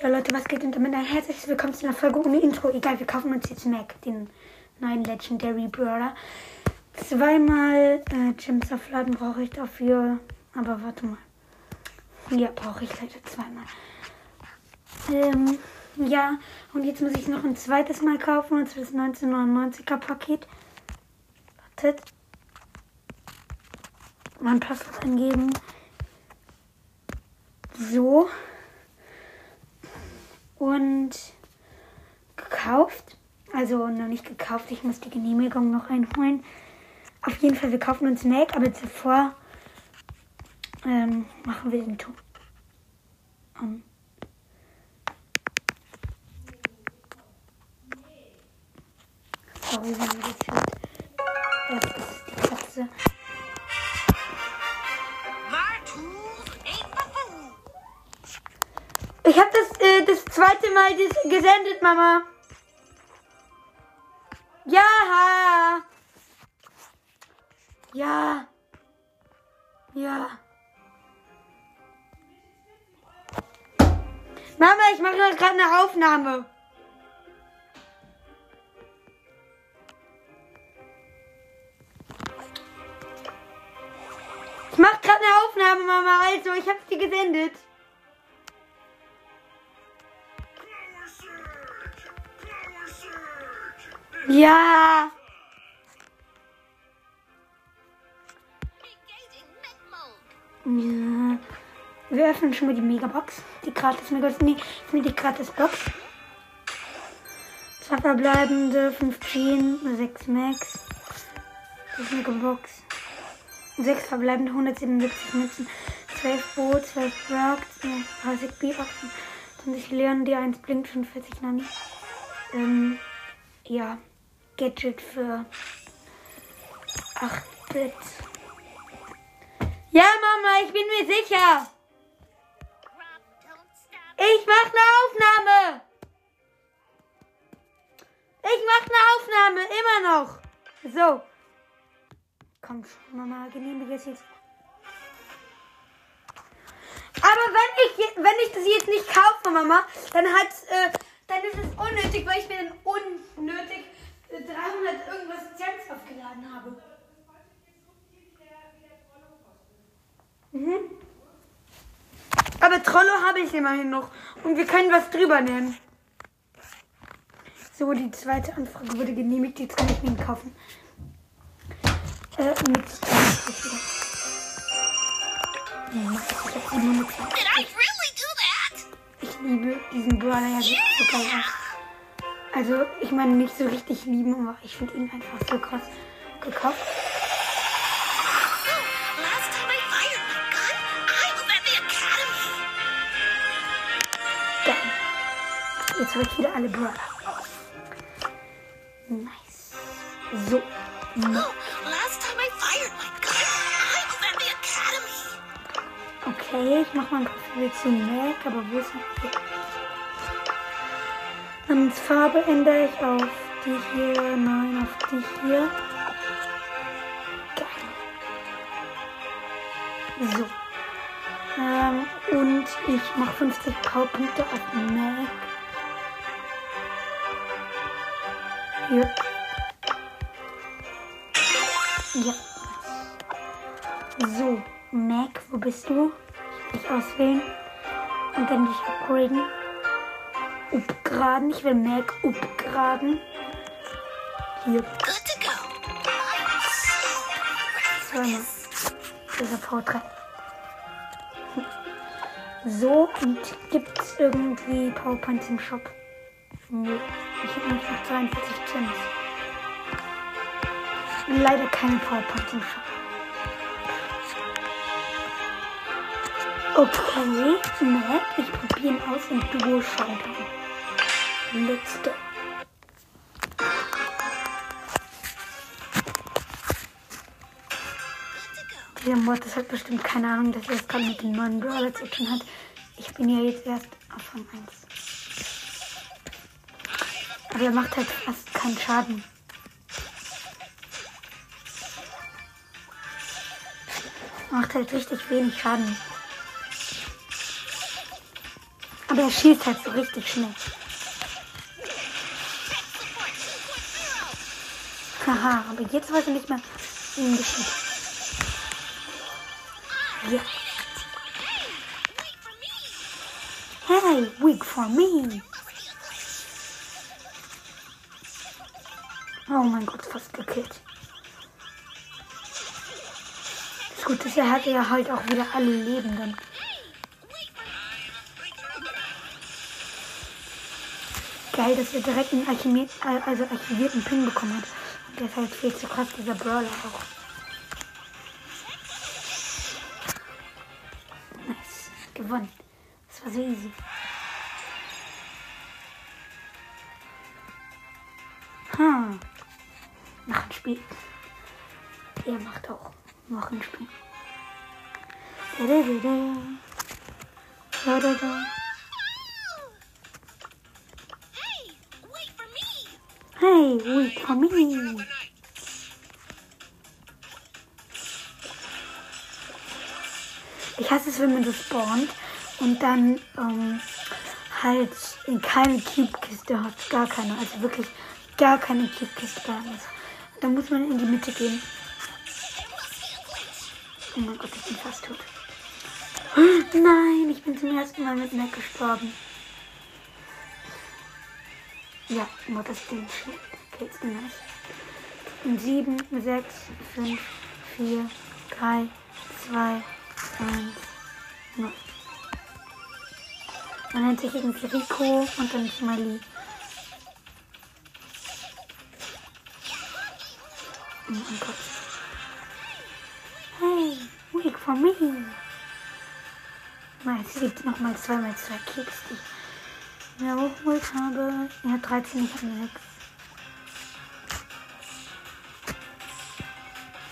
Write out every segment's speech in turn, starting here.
Ja, Leute, was geht und damit ein herzliches Willkommen zu einer Folge ohne Intro. Egal, wir kaufen uns jetzt Mac, den neuen Legendary Brawler. Zweimal äh, Gems aufladen brauche ich dafür. Aber warte mal. Ja, brauche ich leider zweimal. Ähm, ja, und jetzt muss ich noch ein zweites Mal kaufen, und zwar das 1999er Paket. Wartet. Mein Passwort eingeben. So. Und gekauft. Also noch nicht gekauft, ich muss die Genehmigung noch einholen. Auf jeden Fall, wir kaufen uns Mac, aber zuvor ähm, machen wir den Ton. Um. Sorry, wenn ihr das hört. Das ist die Katze. Zweite Mal gesendet, Mama. Ja. Ja. Ja. Mama, ich mache gerade eine Aufnahme. Ich mache gerade eine Aufnahme, Mama. Also, ich habe sie gesendet. Ja. Ja. Wir öffnen schon mal die Megabox. Die gratis Megabox. Nee, die gratis Box. Zwei verbleibende, 15, 6 Max. Das Megabox. 6 verbleibende, 177 Münzen. 12 Bo, 12 Brock, 30 B, 28 Leon, die 1 blinkt, 45 Nani. Ähm, ja. Gadget für 8-Bit. Ja, Mama, ich bin mir sicher. Ich mach eine Aufnahme. Ich mach eine Aufnahme, immer noch. So. Komm schon, Mama, genehmige es jetzt. Aber wenn ich, wenn ich das jetzt nicht kaufe, Mama, dann hat, äh, dann ist es unnötig, weil ich mir dann unnötig 300 irgendwas Gems aufgeladen habe. Mhm. Aber Trollo habe ich immerhin noch. Und wir können was drüber nehmen. So, die zweite Anfrage wurde genehmigt. Jetzt kann ich mir ihn kaufen. Äh, mit Ich liebe diesen Brawler ja aus. Also, ich meine nicht so richtig lieben, aber ich finde ihn einfach so krass gekauft. Jetzt habe ich wieder alle Brawler. Nice. So. Okay, ich mache mal ein Profil zu Mac, aber wo ist er? Namensfarbe ändere ich auf die hier, nein, auf die hier. Geil. So. Ähm, und ich mache 50 Powerpunkte auf Mac. Hier. Ja. So, Mac, wo bist du? Ich auswählen und dann dich upgraden upgraden. Ich will Mac upgraden. Hier. Zweimal. Dieser V3. So, und gibt es irgendwie PowerPoints im Shop? Nö. Ich habe nämlich noch 42 Gems. Leider keine PowerPoints im Shop. Okay, Mac, ich probiere ihn aus im Duo-Showdown. Let's go. Dieser Mod, das hat bestimmt keine Ahnung, dass er es gerade mit dem neuen Brawler zu tun hat. Ich bin ja jetzt erst auf Rang 1. Aber er macht halt fast keinen Schaden. Macht halt richtig wenig Schaden. Aber er schießt halt so richtig schnell. Haha, aber jetzt weiß er nicht mehr, wie geschieht. Ja. Hey, weak for me. Oh mein Gott, fast gekillt. Das Gute ist, er hatte ja halt auch wieder alle Lebenden. Geil, dass er direkt einen Archimed also archivierten Pin bekommen hat. Der ist halt viel zu krass, dieser Brawler auch. Nice. Gewonnen. Das war so easy. Hm. Noch ein Spiel. Er macht auch noch ein Spiel. Da, da, da, da. Da, da, da. Hey, wait for me. Ich hasse es, wenn man so spawnt und dann ähm, halt in keine Cube-Kiste hat. Gar keine. Also wirklich gar keine Cube-Kiste da ist. Da muss man in die Mitte gehen. Oh mein Gott, ich bin fast tot. Nein, ich bin zum ersten Mal mit Mac gestorben. Ja, nur das Ding jetzt nice. In 7, 6, 5, 4, 3, 2, 1, 0. Man nennt sich irgendwie Rico und dann Smiley. Oh Gott. Hey, wait for me. Mal, es gibt nochmal zweimal zwei Keks, die mir hochgeholt habe. Ja, 13, ich habe 6.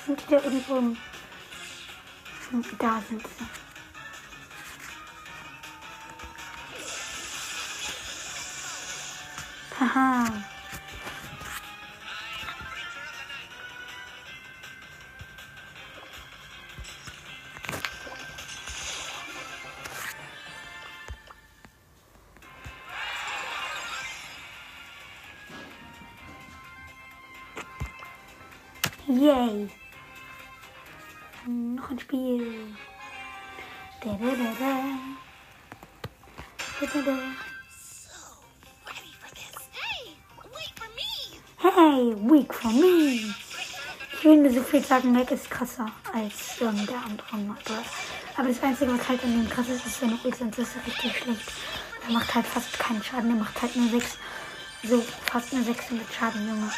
Sind die da irgendwo? Da sind sie. Haha. Yay. Noch ein Spiel. Da, da, da, da. Da, da, da. Hey, weak for me. Ich will nur so viel sagen, Mac ist krasser als ähm, der andere Mapper. Aber das Einzige, was halt an dem krass ist, ist seine Ult, sonst ist er richtig schlecht. Er macht halt fast keinen Schaden, er macht halt nur 6, so fast nur 600 Schaden, Junge.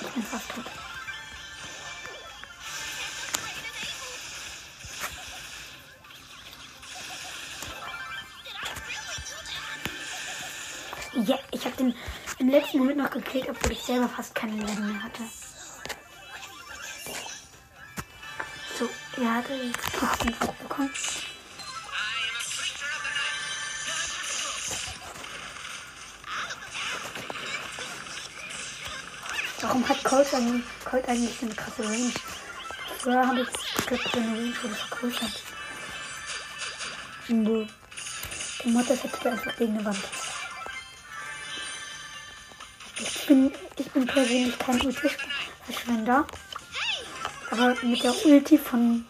Ich bin fast tot. Ja, ich habe den im letzten Moment noch gekillt, obwohl ich selber fast keine Leben mehr hatte. So, er hatte jetzt Kisten auch bekommen. Warum hat Colt eigentlich, Colt eigentlich so eine krasse Range? Früher habe ich glaube, seine Range wurde vergrößert. Nö. Der Mod das hätte einfach gegen eine Wand. Bin, ich bin persönlich kein Ulti-Verschwender. Aber mit der Ulti von,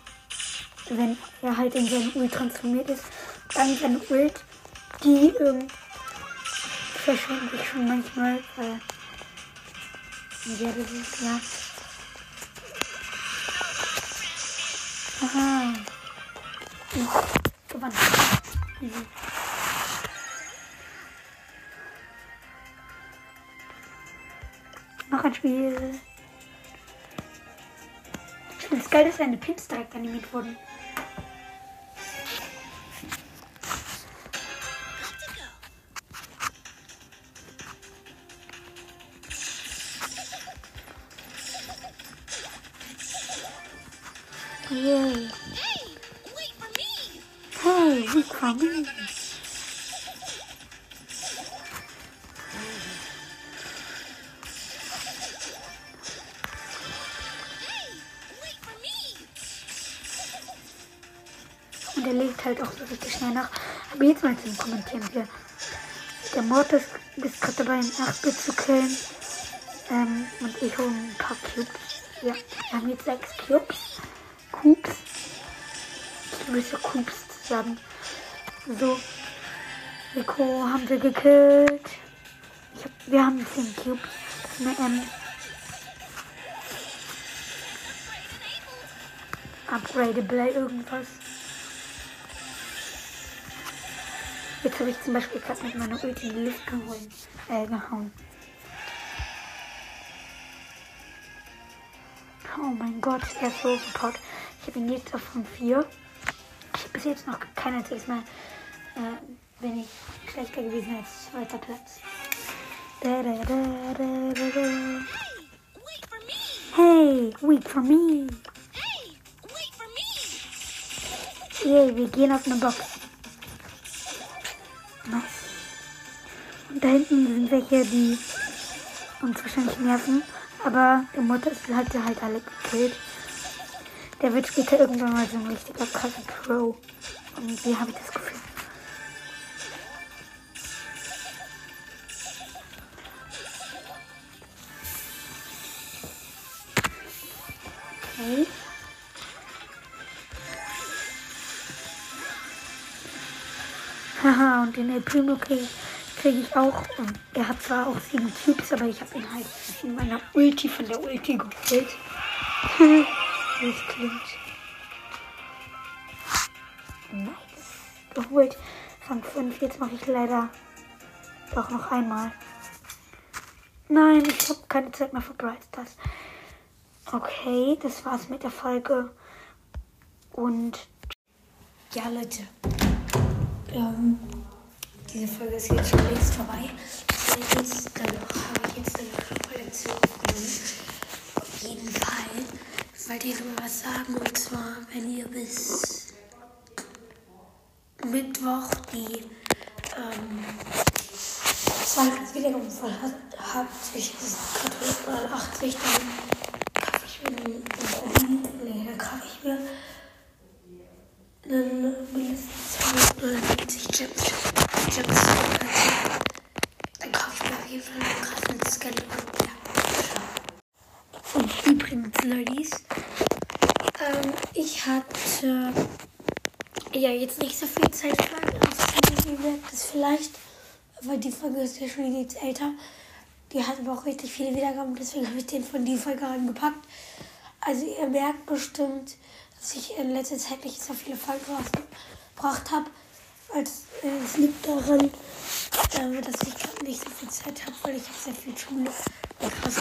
wenn er halt in seine Ult transformiert ist, dann seine Ult, die ähm, verschwende ich schon manchmal, weil, ja, das ist klar. Aha. Ja, gewonnen. Easy. Spiel. Ich finde es geil, dass seine Pins direkt animiert wurden. Yay. Hey, wait for me. Hey, weak for me. Und er legt halt auch so richtig schnell nach. Aber jetzt mal zum Kommentieren hier. Der Mortis ist gerade dabei, ein 8 zu killen. Ähm, und ich hole ein paar Cubes. Ja, wir haben jetzt sechs Cubes. Cubes. Ich müsste Cubes sagen. So. Rico haben wir gekillt. Hab, wir haben 10 Cubes. Das ist eine M. Upgradable irgendwas. Jetzt habe ich zum Beispiel gerade mit meiner Ulti in die Luft geholt, äh, gehauen. Oh mein Gott, er ist so gebaut. Ich habe ihn jetzt auf von 4. Ich habe bis jetzt noch kein einziges Mal äh, bin ich schlechter gewesen als zweiter Platz. Da, da, da! Hey, wait for me. Hey, wait for me! Yay, wir gehen auf eine Box. Nice. Und da hinten sind welche, die uns wahrscheinlich nerven. Aber der Mutter ist halt, halt alle gekillt. Der wird später irgendwann mal so ein richtiger krasser Pro. Und wie habe ich das Gefühl? Haha, und den El Primo kriege krieg ich auch. Und er hat zwar auch sieben Cubes, aber ich habe ihn halt in meiner Ulti von der Ulti gekillt. Es klingt. Nice. Geholt. Rang 5. Jetzt mache ich leider doch noch einmal. Nein, ich habe keine Zeit mehr für Bright Stars. Okay, das war's mit der Folge. Und ja, Leute. Ähm, diese Folge ist jetzt schon längst vorbei. Jetzt dann habe ich jetzt eine Kollektion aufgenommen. Auf jeden Fall wollte ich noch mal was sagen. Und zwar, wenn ihr bis Mittwoch die ähm, 200 Wiedergaben voll hat, habt, ich mal 80, dann kaufe ich mir einen Profil. Nee, dann kaufe ich mir einen mindestens 290 Chips. Chips. Dann kaufe ich mir auf jeden Fall einen krassen Scan. Ja, Und übrigens, Ladies, ähm, ich hatte ja viel Zeit wie wirkt es vielleicht, weil die Folge ist ja schon jetzt älter. Die hat aber auch richtig viele Wiedergaben, deswegen habe ich den von die Folge angepackt. Also ihr merkt bestimmt, dass ich in letzter Zeit nicht so viele Folgen rausgebracht habe. Als, äh, es liegt daran, äh, dass ich gerade nicht so viel Zeit habe, weil ich habe sehr viel Schule und krasse